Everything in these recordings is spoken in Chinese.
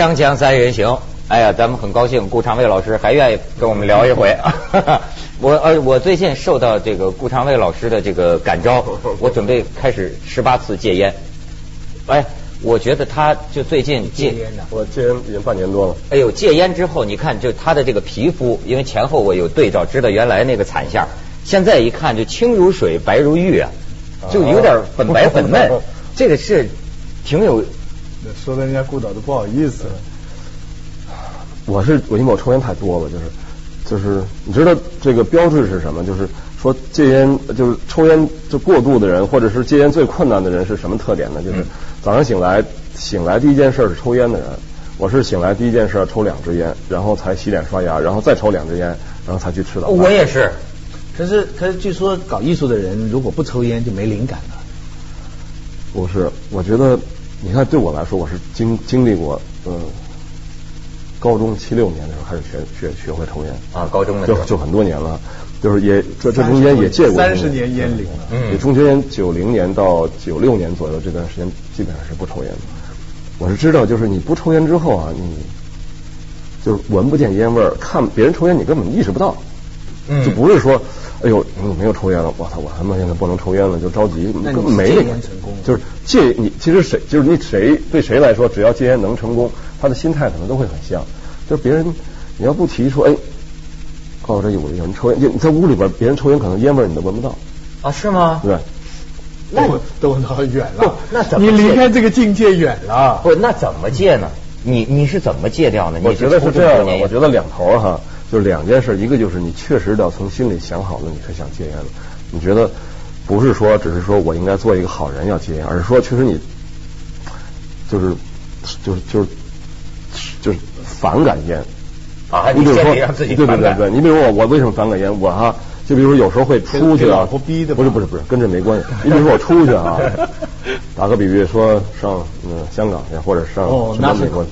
锵锵三人行，哎呀，咱们很高兴，顾长卫老师还愿意跟我们聊一回。我呃，我最近受到这个顾长卫老师的这个感召，我准备开始十八次戒烟。哎，我觉得他就最近戒烟呢，我戒烟已经半年多了。哎呦，戒烟之后，你看就他的这个皮肤，因为前后我有对照，知道原来那个惨相，现在一看就清如水，白如玉啊，就有点粉白粉嫩，这个是挺有。说的人家顾导都不好意思了。我是我因为我抽烟太多了，就是就是你知道这个标志是什么？就是说戒烟就是抽烟就过度的人，或者是戒烟最困难的人是什么特点呢？就是早上醒来醒来第一件事是抽烟的人。我是醒来第一件事抽两支烟，然后才洗脸刷牙，然后再抽两支烟，然后才去吃早饭。我也是，可是可是据说搞艺术的人如果不抽烟就没灵感了。不是，我觉得。你看，对我来说，我是经经历过，嗯，高中七六年的时候开始学学学会抽烟啊，高中的就就很多年了，就是也这这中间也戒过三十年烟龄了，嗯，中间九零年到九六年左右这段时间基本上是不抽烟的。我是知道，就是你不抽烟之后啊，你就是闻不见烟味儿，看别人抽烟你根本意识不到，嗯，就不是说。哎呦，你没有抽烟了，我操，我他妈现在不能抽烟了，就着急，根本没那个，就是戒你，其实谁就是你谁对谁来说，只要戒烟能成功，他的心态可能都会很像。就是别人你要不提出，哎，告诉这有有人抽烟，你在屋里边别人抽烟，可能烟味你都闻不到。啊，是吗？对。那都很远了。那怎么？你离开这个境界远了。不，那怎么戒呢？你你是怎么戒掉呢？我觉得是这样的，我觉得两头哈。就是两件事，一个就是你确实要从心里想好了，你是想戒烟了。你觉得不是说只是说我应该做一个好人要戒烟，而是说确实你就是就是就是就是反感烟啊。你比如说，对对对对，你比如我我为什么反感烟？我哈就比如说有时候会出去啊，不是不是不是跟这没关系。你比如说我出去啊，打个比喻说上嗯香港去或者上什么美国。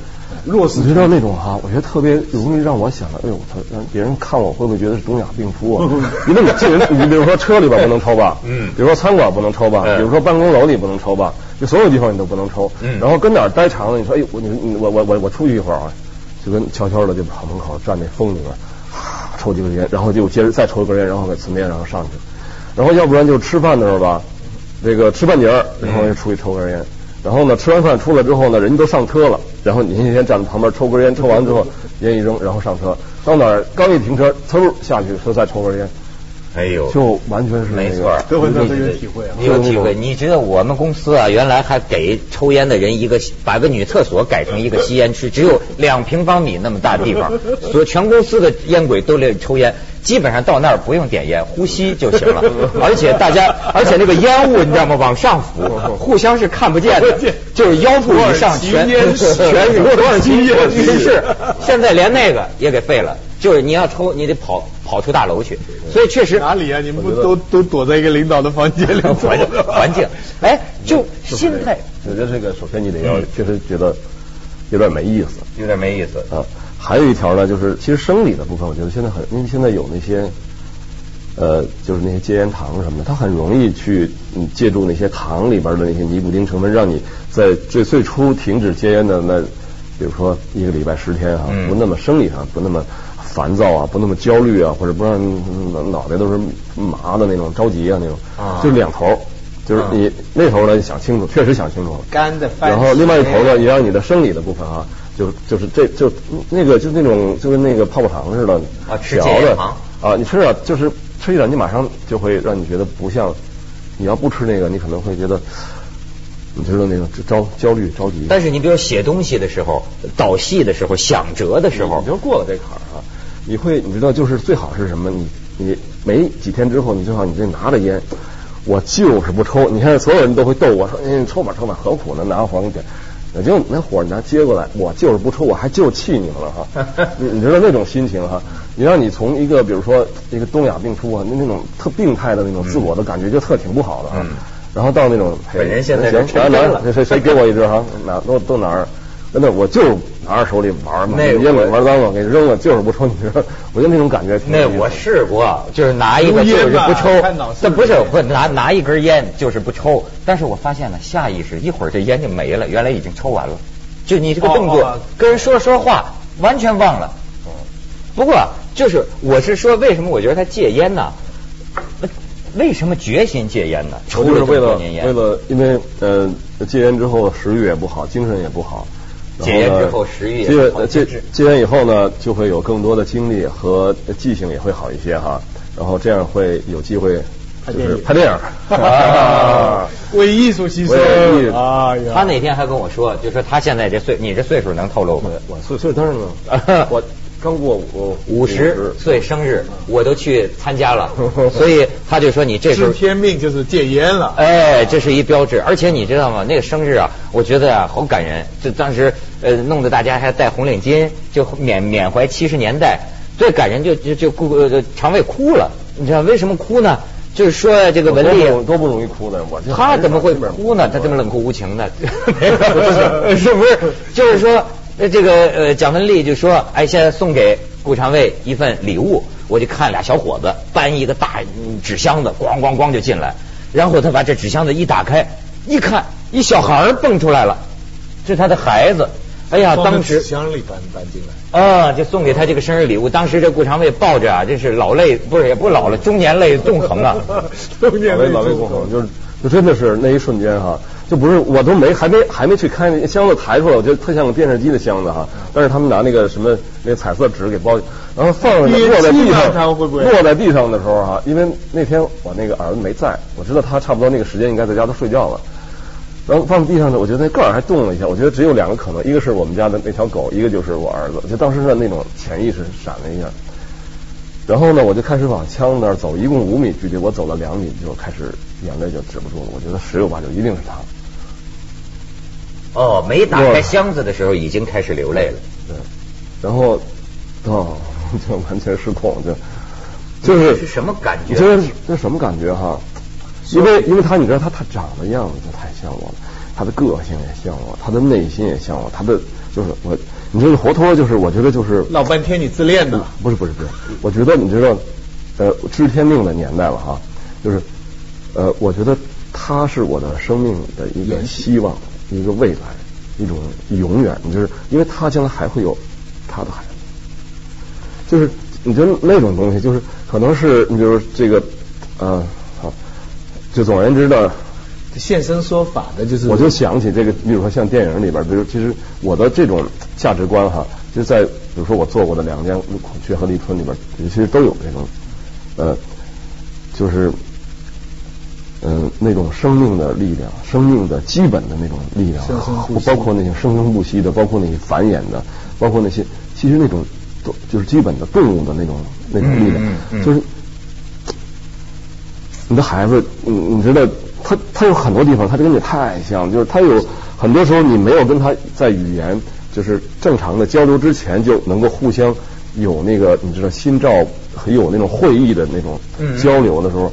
你知道那种哈，我觉得特别容易让我想到，哎呦，他让别人看我会不会觉得是东亚病夫啊？因为你进人，你比如说车里边不能抽吧，嗯，比如说餐馆不能抽吧，比如说办公楼里不能抽吧，就所有地方你都不能抽。嗯，然后跟哪儿待长了，你说，哎，我你我我我我出去一会儿啊，就跟悄悄的就跑门口站那风里边，抽几根烟，然后就接着再抽一根烟，然后给存电，然后上去。然后要不然就吃饭的时候吧，这个吃半截儿，然后又出去抽根烟。然后呢，吃完饭出来之后呢，人家都上车了。然后你先站在旁边抽根烟，抽完之后 烟一扔，然后上车。到哪儿刚一停车，嗖下去说再抽根烟。哎呦，就完全是没错，都会有这个体会啊。有体会。你知道我们公司啊，原来还给抽烟的人一个把个女厕所改成一个吸烟区，只有两平方米那么大地方，所以全公司的烟鬼都来抽烟。基本上到那儿不用点烟，呼吸就行了。而且大家，而且那个烟雾你知道吗？往上浮，互相是看不见的，就是腰部以上全全是多少斤烟是。现在连那个也给废了，就是你要抽，你得跑跑出大楼去。所以确实哪里啊？你们不都都躲在一个领导的房间里？环境环境，哎，就心态。我觉得这个首先你得要确实觉得有点没意思，有点没意思啊。还有一条呢，就是其实生理的部分，我觉得现在很，因为现在有那些，呃，就是那些戒烟糖什么的，它很容易去嗯借助那些糖里边的那些尼古丁成分，让你在最最初停止戒烟的那，比如说一个礼拜十天啊，不那么生理上不那么烦躁啊，不那么焦虑啊，或者不让脑袋都是麻的那种着急啊那种，就两头，就是你那头呢想清楚，确实想清楚。了，干的，然后另外一头呢，也让你的生理的部分啊。就就是这就那个就那种就跟那个泡泡糖似的啊，吃嚼的啊，你吃了就是吃一点，你马上就会让你觉得不像你要不吃那个，你可能会觉得你知道那个着焦虑着急。但是你比如写东西的时候、导戏的时候、想辙的时候，你就过了这坎儿啊，你会你知道就是最好是什么？你你没几天之后，你最好你这拿着烟，我就是不抽。你看所有人都会逗我说：“你抽吧抽吧，何苦呢？拿黄点。”我就那火你拿接过来，我就是不抽，我还就气你们了哈。你你知道那种心情哈？你让你从一个比如说一个东亚病夫啊，那那种特病态的那种自我的感觉就特挺不好的啊。然后到那种本人现在行，拿拿谁谁 给我一支哈？哪都都哪儿？真的，我就拿着手里玩嘛，烟给玩脏了，给扔了，就是不抽。你知道，我觉得那种感觉。那我试过，就是拿一个就是不抽，但不是不拿拿一根烟就是不抽。但是我发现了，下意识一会儿这烟就没了，原来已经抽完了。就你这个动作跟人说说话完全忘了。不过就是我是说，为什么我觉得他戒烟呢？为什么决心戒烟呢？就是为了为了，因为呃戒烟之后食欲也不好，精神也不好。戒烟之后食欲也好。戒戒戒烟以后呢，就会有更多的精力和记性也会好一些哈。然后这样会有机会就是拍电影。为艺术牺牲。他那天还跟我说，就说他现在这岁，你这岁数能透露吗？我岁岁当然能。我。刚过我五十岁生日，我都去参加了，所以他就说你这 是天命，就是戒烟了。哎，这是一标志，而且你知道吗？那个生日啊，我觉得啊好感人，就当时呃弄得大家还戴红领巾，就缅缅怀七十年代。最感人就就就顾呃肠胃哭了，你知道为什么哭呢？就是说这个文丽多不容易哭的，我他怎么会哭呢？他这么冷酷无情的，是不是？就是说。那这个呃，蒋雯丽就说：“哎，现在送给顾长卫一份礼物。”我就看俩小伙子搬一个大纸箱子，咣咣咣就进来。然后他把这纸箱子一打开，一看，一小孩蹦出来了，是他的孩子。哎呀，当时纸箱里搬搬进来啊，就送给他这个生日礼物。当时这顾长卫抱着啊，这是老泪，不是也不老了，中年泪纵横啊，中年泪老泪纵横，就是就真的是那一瞬间哈。就不是，我都没还没还没去开那箱子抬出来，我觉得特像个电视机的箱子哈。但是他们拿那个什么那个彩色纸给包，然后放上落在地上，落在地上的时候哈，因为那天我那个儿子没在，我知道他差不多那个时间应该在家都睡觉了。然后放地上呢，我觉得那盖儿还动了一下，我觉得只有两个可能，一个是我们家的那条狗，一个就是我儿子。就当时的那种潜意识闪了一下。然后呢，我就开始往枪那儿走，一共五米距离，我走了两米就开始眼泪就止不住了。我觉得十有八九一定是他。哦，没打开箱子的时候已经开始流泪了。对，然后哦，就完全失控，就就是是什么感觉？这这什么感觉哈？因为因为他你知道他他长的样子就太像我了，他的个性也像我，他的内心也像我，他的就是我，你这个活脱就是我觉得就是老半天你自恋的，不是不是不是，我觉得你知道呃知天命的年代了哈，就是呃我觉得他是我的生命的一个希望。一个未来，一种永远，就是因为他将来还会有他的孩子，就是你觉得那种东西，就是可能是你比如这个，呃，好，就总而言之呢现身说法的，就是我就想起这个，比如说像电影里边，比如其实我的这种价值观哈，就在比如说我做过的两间孔雀和立春里边，其实都有这种，呃，就是。嗯，那种生命的力量，生命的基本的那种力量，包括那些生生不息的，包括那些繁衍的，包括那些其实那种都就是基本的动物的那种那种力量，就是你的孩子，你你知道，他他有很多地方，他跟你太像，就是他有很多时候你没有跟他在语言就是正常的交流之前就能够互相有那个你知道心照很有那种会意的那种交流的时候。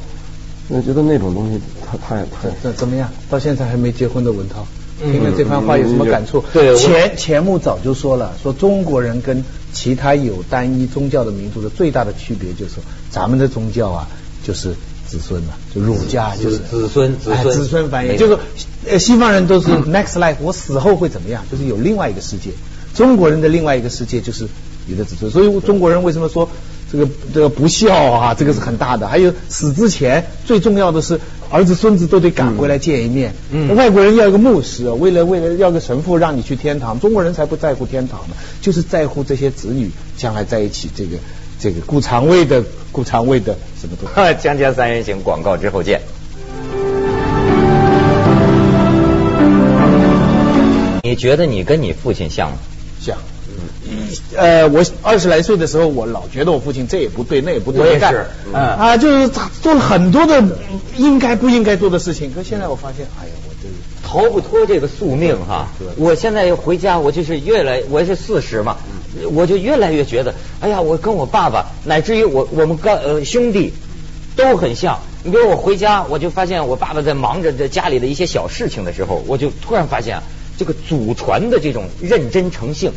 我觉得那种东西，他太太怎怎么样？到现在还没结婚的文涛，听了这番话有什么感触？对，钱钱穆早就说了，说中国人跟其他有单一宗教的民族的最大的区别就是，咱们的宗教啊，就是子孙嘛，就儒家就是子孙子孙子孙繁衍，就是呃西方人都是 next life，我死后会怎么样？就是有另外一个世界。中国人的另外一个世界就是你的子孙，所以中国人为什么说？这个这个不孝啊，这个是很大的。还有死之前最重要的是儿子孙子都得赶回来见一面。嗯，外国人要一个牧师，为了为了要个神父让你去天堂，中国人才不在乎天堂呢，就是在乎这些子女将来在一起。这个这个顾长卫的顾长卫的什么东西？江江三人行广告之后见。你觉得你跟你父亲像吗？像。呃，我二十来岁的时候，我老觉得我父亲这也不对，那也不对，我也是，啊，就是做了很多的应该不应该做的事情。可现在我发现，哎呀，我这逃不脱这个宿命哈。我现在回家，我就是越来，我是四十嘛，我就越来越觉得，哎呀，我跟我爸爸，乃至于我我们哥呃兄弟都很像。你比如我回家，我就发现我爸爸在忙着这家里的一些小事情的时候，我就突然发现啊这个祖传的这种认真诚信。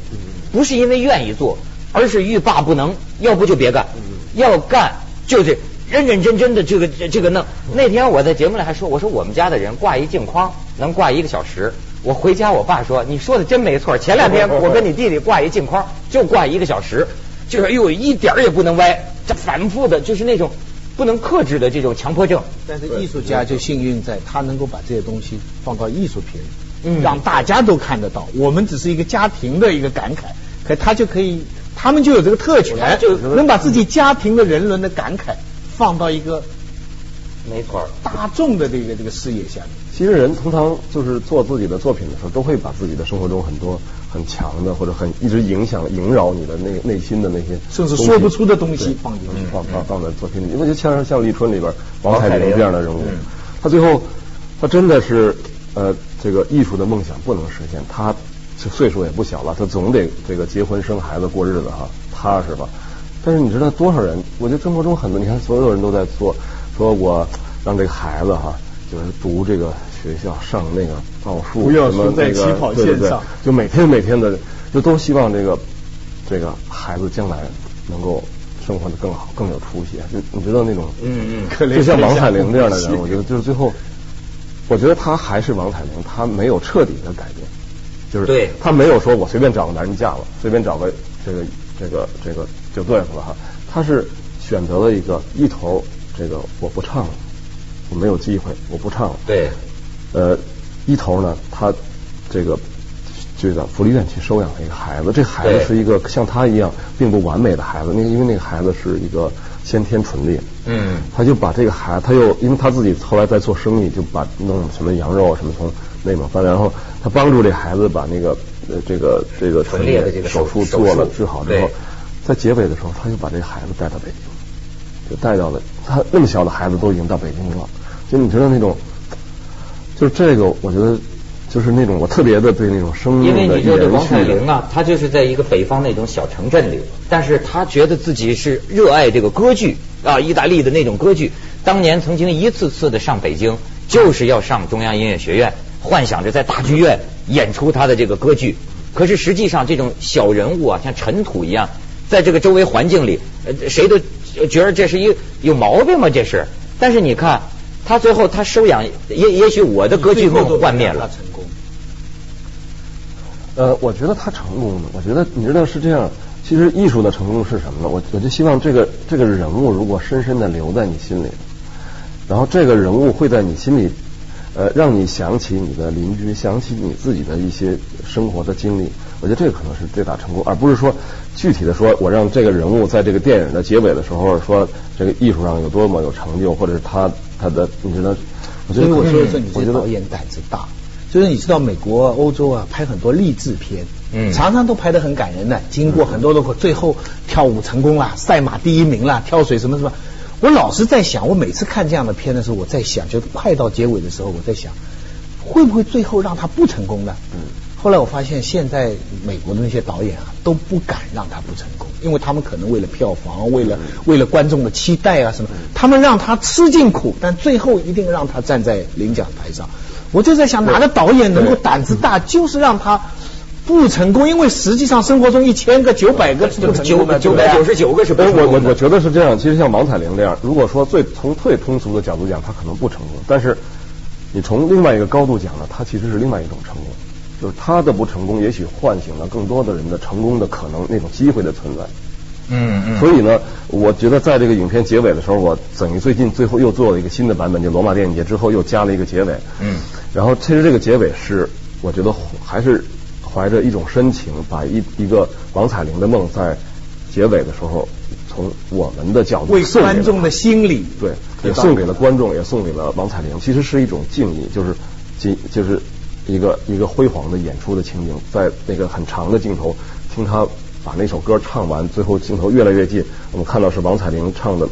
不是因为愿意做，而是欲罢不能，要不就别干，要干就是认认真真的这个这个弄。那天我在节目里还说，我说我们家的人挂一镜框能挂一个小时，我回家，我爸说你说的真没错。前两天 我跟你弟弟挂一镜框，就挂一个小时，就是哎呦一点也不能歪，这反复的，就是那种不能克制的这种强迫症。但是艺术家就幸运在他能够把这些东西放到艺术品，嗯，让大家都看得到。我们只是一个家庭的一个感慨，可他就可以，他们就有这个特权，就能把自己家庭的人伦的感慨放到一个。没错，大众的这个这个视野下面，其实人通常就是做自己的作品的时候，都会把自己的生活中很多很强的或者很一直影响萦绕你的那内心的那些，甚至说不出的东西放进去，放放放在作品里。因为就像像立春里边王彩玲这样的人物，他最后他真的是呃这个艺术的梦想不能实现，他岁数也不小了，他总得这个结婚生孩子过日子哈，踏实吧。但是你知道多少人？我觉得生活中很多，你看所有人都在做。说我让这个孩子哈，就是读这个学校，上那个奥数什么那个，对对对，就每天每天的，就都希望这个这个孩子将来能够生活的更好，更有出息。就你知道那种，嗯嗯，就像王彩玲这样的人，我觉得就是最后，我觉得他还是王彩玲，他没有彻底的改变，就是对，他没有说我随便找个男人嫁了，随便找个这个这个这个就对付了哈，他是选择了一个一头。这个我不唱了，我没有机会，我不唱了。对，呃，一头呢，他这个这个福利院去收养了一个孩子，这孩子是一个像他一样并不完美的孩子，那个因为那个孩子是一个先天唇裂，嗯，他就把这个孩子，他又因为他自己后来在做生意，就把弄什么羊肉啊什么从内蒙翻，然后他帮助这孩子把那个呃这个这个唇裂的这个手术做了治好之后，在结尾的时候，他又把这个孩子带到北京。就带到了他那么小的孩子都已经到北京了，就你知道那种，就这个，我觉得就是那种我特别的对那种生命的因为你说这王彩玲啊，他就是在一个北方那种小城镇里，但是他觉得自己是热爱这个歌剧啊，意大利的那种歌剧，当年曾经一次次的上北京，就是要上中央音乐学院，幻想着在大剧院演出他的这个歌剧，可是实际上这种小人物啊，像尘土一样，在这个周围环境里，呃，谁都。觉得这是一有毛病吗？这是，但是你看他最后他收养，也也许我的歌剧梦幻灭了。成功。呃，我觉得他成功了。我觉得你知道是这样。其实艺术的成功是什么呢？我我就希望这个这个人物如果深深的留在你心里，然后这个人物会在你心里，呃，让你想起你的邻居，想起你自己的一些生活的经历。我觉得这个可能是最大成功，而不是说具体的说，我让这个人物在这个电影的结尾的时候说这个艺术上有多么有成就，或者是他他的，你知道？所以我说的是，你这个导演胆子大，就是你知道美国、欧洲啊，拍很多励志片，嗯，常常都拍的很感人的，经过很多的最后跳舞成功了，赛马第一名了，跳水什么什么。我老是在想，我每次看这样的片的时候，我在想，就快到结尾的时候，我在想，会不会最后让他不成功呢？嗯。后来我发现，现在美国的那些导演啊，都不敢让他不成功，因为他们可能为了票房，为了为了观众的期待啊什么，他们让他吃尽苦，但最后一定让他站在领奖台上。我就在想，哪个导演能够胆子大，就是让他不成功？因为实际上生活中一千个、九百个不成功的，九百九十九个是不成功。我我我觉得是这样。其实像王彩玲这样，如果说最从最通俗的角度讲，他可能不成功，但是你从另外一个高度讲呢，他其实是另外一种成功。就是他的不成功，也许唤醒了更多的人的成功的可能，那种机会的存在。嗯嗯。所以呢，我觉得在这个影片结尾的时候，我等于最近最后又做了一个新的版本，就罗马电影节之后又加了一个结尾。嗯。然后其实这个结尾是，我觉得还是怀着一种深情，把一一个王彩玲的梦在结尾的时候，从我们的角度为观众的心理，对，也送给了观众，也送给了王彩玲，其实是一种敬意，就是敬就是。一个一个辉煌的演出的情景，在那个很长的镜头，听他把那首歌唱完，最后镜头越来越近，我们看到是王彩玲唱的，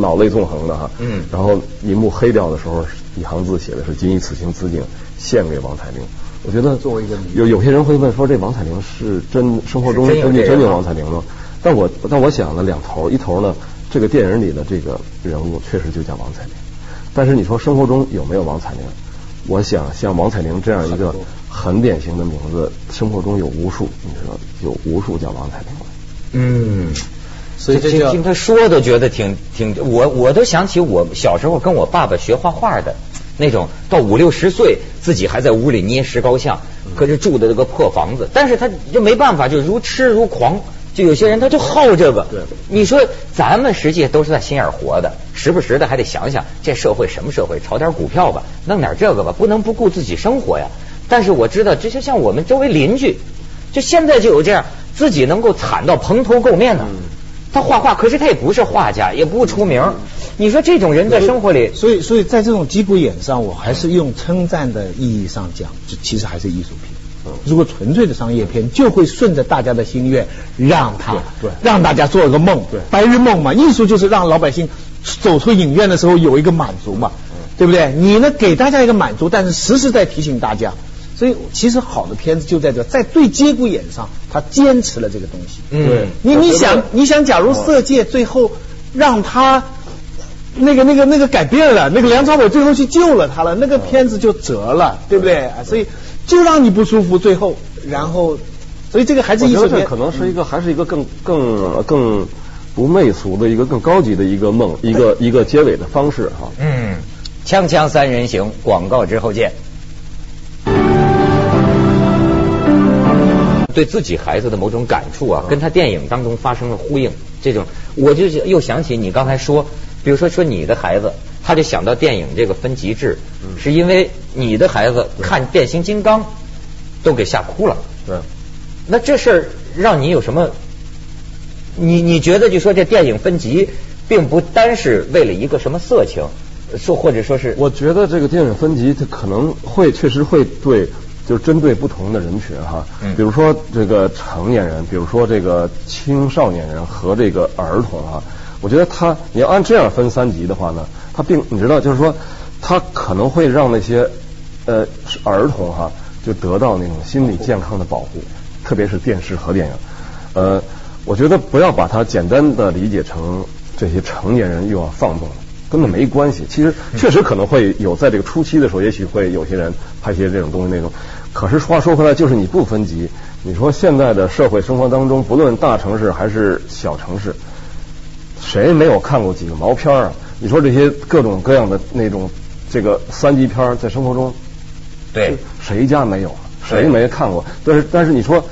老泪纵横的哈。嗯。然后银幕黑掉的时候，一行字写的是“谨以此情此景献给王彩玲”。我觉得作为一个有有些人会问说，这王彩玲是真生活中真的真有王彩玲吗？但我但我想了两头，一头呢，这个电影里的这个人物确实就叫王彩玲，但是你说生活中有没有王彩玲？我想像王彩玲这样一个很典型的名字，生活中有无数，你知道，有无数叫王彩玲的。嗯，所以听听他说都觉得挺挺，我我都想起我小时候跟我爸爸学画画的，那种到五六十岁自己还在屋里捏石膏像，可是住的这个破房子，但是他就没办法，就如痴如狂。就有些人他就好这个。对，你说咱们实际都是在心眼活的，时不时的还得想想这社会什么社会，炒点股票吧，弄点这个吧，不能不顾自己生活呀。但是我知道，这就像我们周围邻居，就现在就有这样自己能够惨到蓬头垢面的。他画画，可是他也不是画家，也不出名。你说这种人在生活里，所以所以在这种吉普眼上，我还是用称赞的意义上讲，就其实还是艺术品。如果纯粹的商业片，就会顺着大家的心愿，让他对让大家做一个梦，对白日梦嘛。艺术就是让老百姓走出影院的时候有一个满足嘛，对不对？你呢给大家一个满足，但是时时在提醒大家。所以其实好的片子就在这，在最节骨眼上，他坚持了这个东西。对，你你想你想，假如色戒最后让他那个那个那个改变了，那个梁朝伟最后去救了他了，那个片子就折了，对不对？所以。就让你不舒服，最后，然后，所以这个还是艺术片，可能是一个，还是一个更更更不媚俗的一个更高级的一个梦，一个一个结尾的方式哈。嗯，锵锵三人行，广告之后见。对自己孩子的某种感触啊，跟他电影当中发生了呼应。这种，我就又想起你刚才说，比如说说你的孩子。他就想到电影这个分级制，是因为你的孩子看变形金刚都给吓哭了。对，那这事儿让你有什么？你你觉得就说这电影分级，并不单是为了一个什么色情，说或者说是？我觉得这个电影分级，它可能会确实会对，就是针对不同的人群哈。嗯。比如说这个成年人，比如说这个青少年人和这个儿童哈，我觉得他你要按这样分三级的话呢？他并你知道，就是说，他可能会让那些呃儿童哈，就得到那种心理健康的保护，特别是电视和电影。呃，我觉得不要把它简单的理解成这些成年人又要放纵，根本没关系。其实确实可能会有，在这个初期的时候，也许会有些人拍些这种东西那种。可是话说回来，就是你不分级，你说现在的社会生活当中，不论大城市还是小城市，谁没有看过几个毛片啊？你说这些各种各样的那种这个三级片在生活中，对，谁家没有？谁没看过？但是但是你说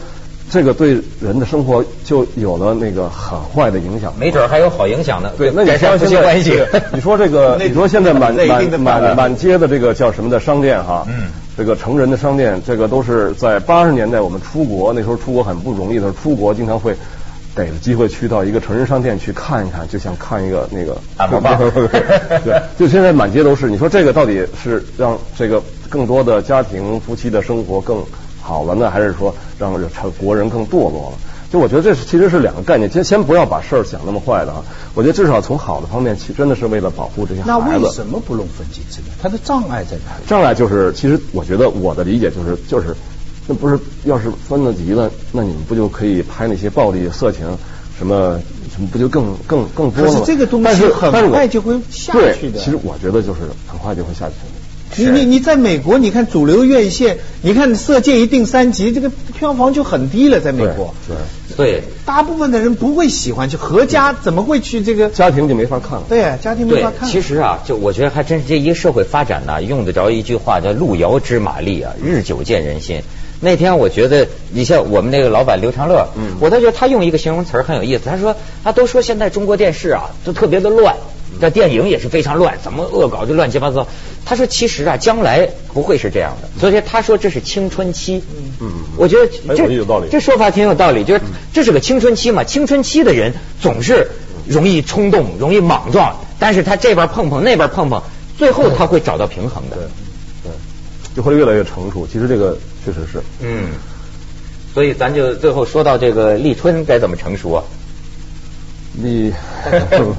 这个对人的生活就有了那个很坏的影响，没准还有好影响呢。对，那你说夫妻关系？你说这个，你说现在满满满满街的这个叫什么的商店哈？嗯，这个成人的商店，这个都是在八十年代我们出国那时候出国很不容易的时候，出国经常会。逮着机会去到一个成人商店去看一看，就像看一个那个。对，就现在满街都是。你说这个到底是让这个更多的家庭夫妻的生活更好了呢，还是说让成国人更堕落了？就我觉得这是其实是两个概念。先先不要把事儿想那么坏的啊。我觉得至少从好的方面，其真的是为了保护这些孩子。那为什么不弄分级制呢？它的障碍在哪里？障碍就是，其实我觉得我的理解就是就是。那不是，要是分了级了，那你们不就可以拍那些暴力、色情，什么什么，不就更更更多了？可是这个东西很快就会下去的。其实我觉得就是很快就会下去。你你你在美国，你看主流院线，你看色戒一定三级，这个票房就很低了，在美国。对对，大部分的人不会喜欢，去合家怎么会去这个？家庭就没法看了。对，家庭没法看。其实啊，就我觉得还真是这一个社会发展呢，用得着一句话叫“路遥知马力”啊，日久见人心。那天我觉得，你像我们那个老板刘长乐，嗯，我倒觉得他用一个形容词很有意思。他说，他都说现在中国电视啊，都特别的乱，这电影也是非常乱，怎么恶搞就乱七八糟。他说，其实啊，将来不会是这样的。所以他说这是青春期。嗯嗯，我觉得这有道理，这说法挺有道理。就是这是个青春期嘛，青春期的人总是容易冲动，容易莽撞，但是他这边碰碰，那边碰碰，最后他会找到平衡的。就会越来越成熟。其实这个。确实是，嗯，所以咱就最后说到这个立春该怎么成熟啊？你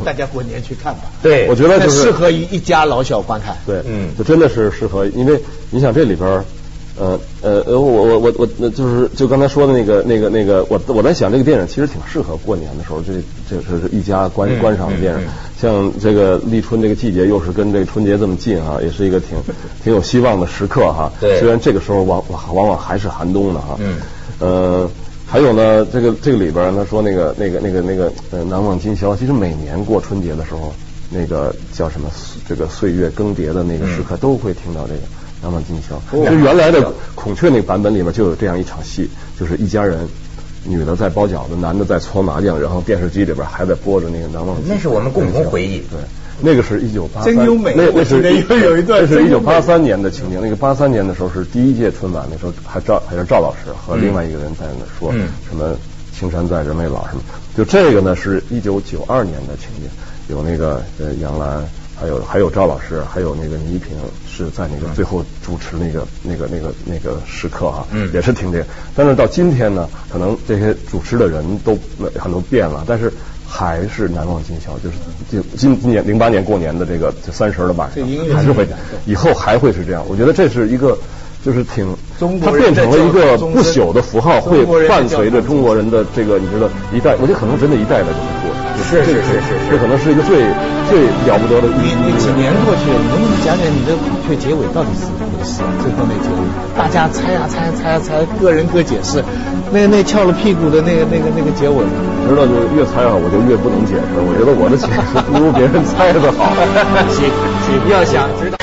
大家过年去看吧。对，我觉得就是适合一一家老小观看。对，嗯，就真的是适合，因为你想这里边。呃呃呃，我我我我那就是就刚才说的那个那个那个，我我在想这个电影其实挺适合过年的时候，这这是一家观观赏的电影。像这个立春这个季节，又是跟这个春节这么近啊，也是一个挺挺有希望的时刻哈。对。虽然这个时候往往往还是寒冬的哈。嗯。呃，还有呢，这个这个里边他说那个那个那个那个呃难忘今宵，其实每年过春节的时候。那个叫什么这个岁月更迭的那个时刻，都会听到这个《难忘今宵》。就原来的孔雀那个版本里面就有这样一场戏，就是一家人，女的在包饺子，男的在搓麻将，然后电视机里边还在播着那个《难忘》。那是我们共同回忆。对，那个是一九八三，真优美。那那是有一段，那是一九八三年的情景。那个八三年的时候是第一届春晚，那时候还赵还是赵老师和另外一个人在那说什么“青山在，人未老”什么。就这个呢，是一九九二年的情景。有那个呃杨澜，还有还有赵老师，还有那个倪萍是在那个最后主持那个那个那个那个时刻哈，也是挺这个。但是到今天呢，可能这些主持的人都很多变了，但是还是难忘今宵，就是就今今年零八年过年的这个三十的晚上，还是会以后还会是这样。我觉得这是一个就是挺，它变成了一个不朽的符号，会伴随着中国人的这个你知道一代，我觉得可能真的一代代都。是是是是是，这可能是一个最最了不得的。你你几年过去了，你能不能讲讲你的孔雀结尾到底是怎么回事？最后那结尾，大家猜呀猜猜猜，个人各解释。那那翘了屁股的那个那个那个结尾，知道就越猜啊，我就越不能解释。我觉得我的解释不如别人猜的好。行行，要想知道。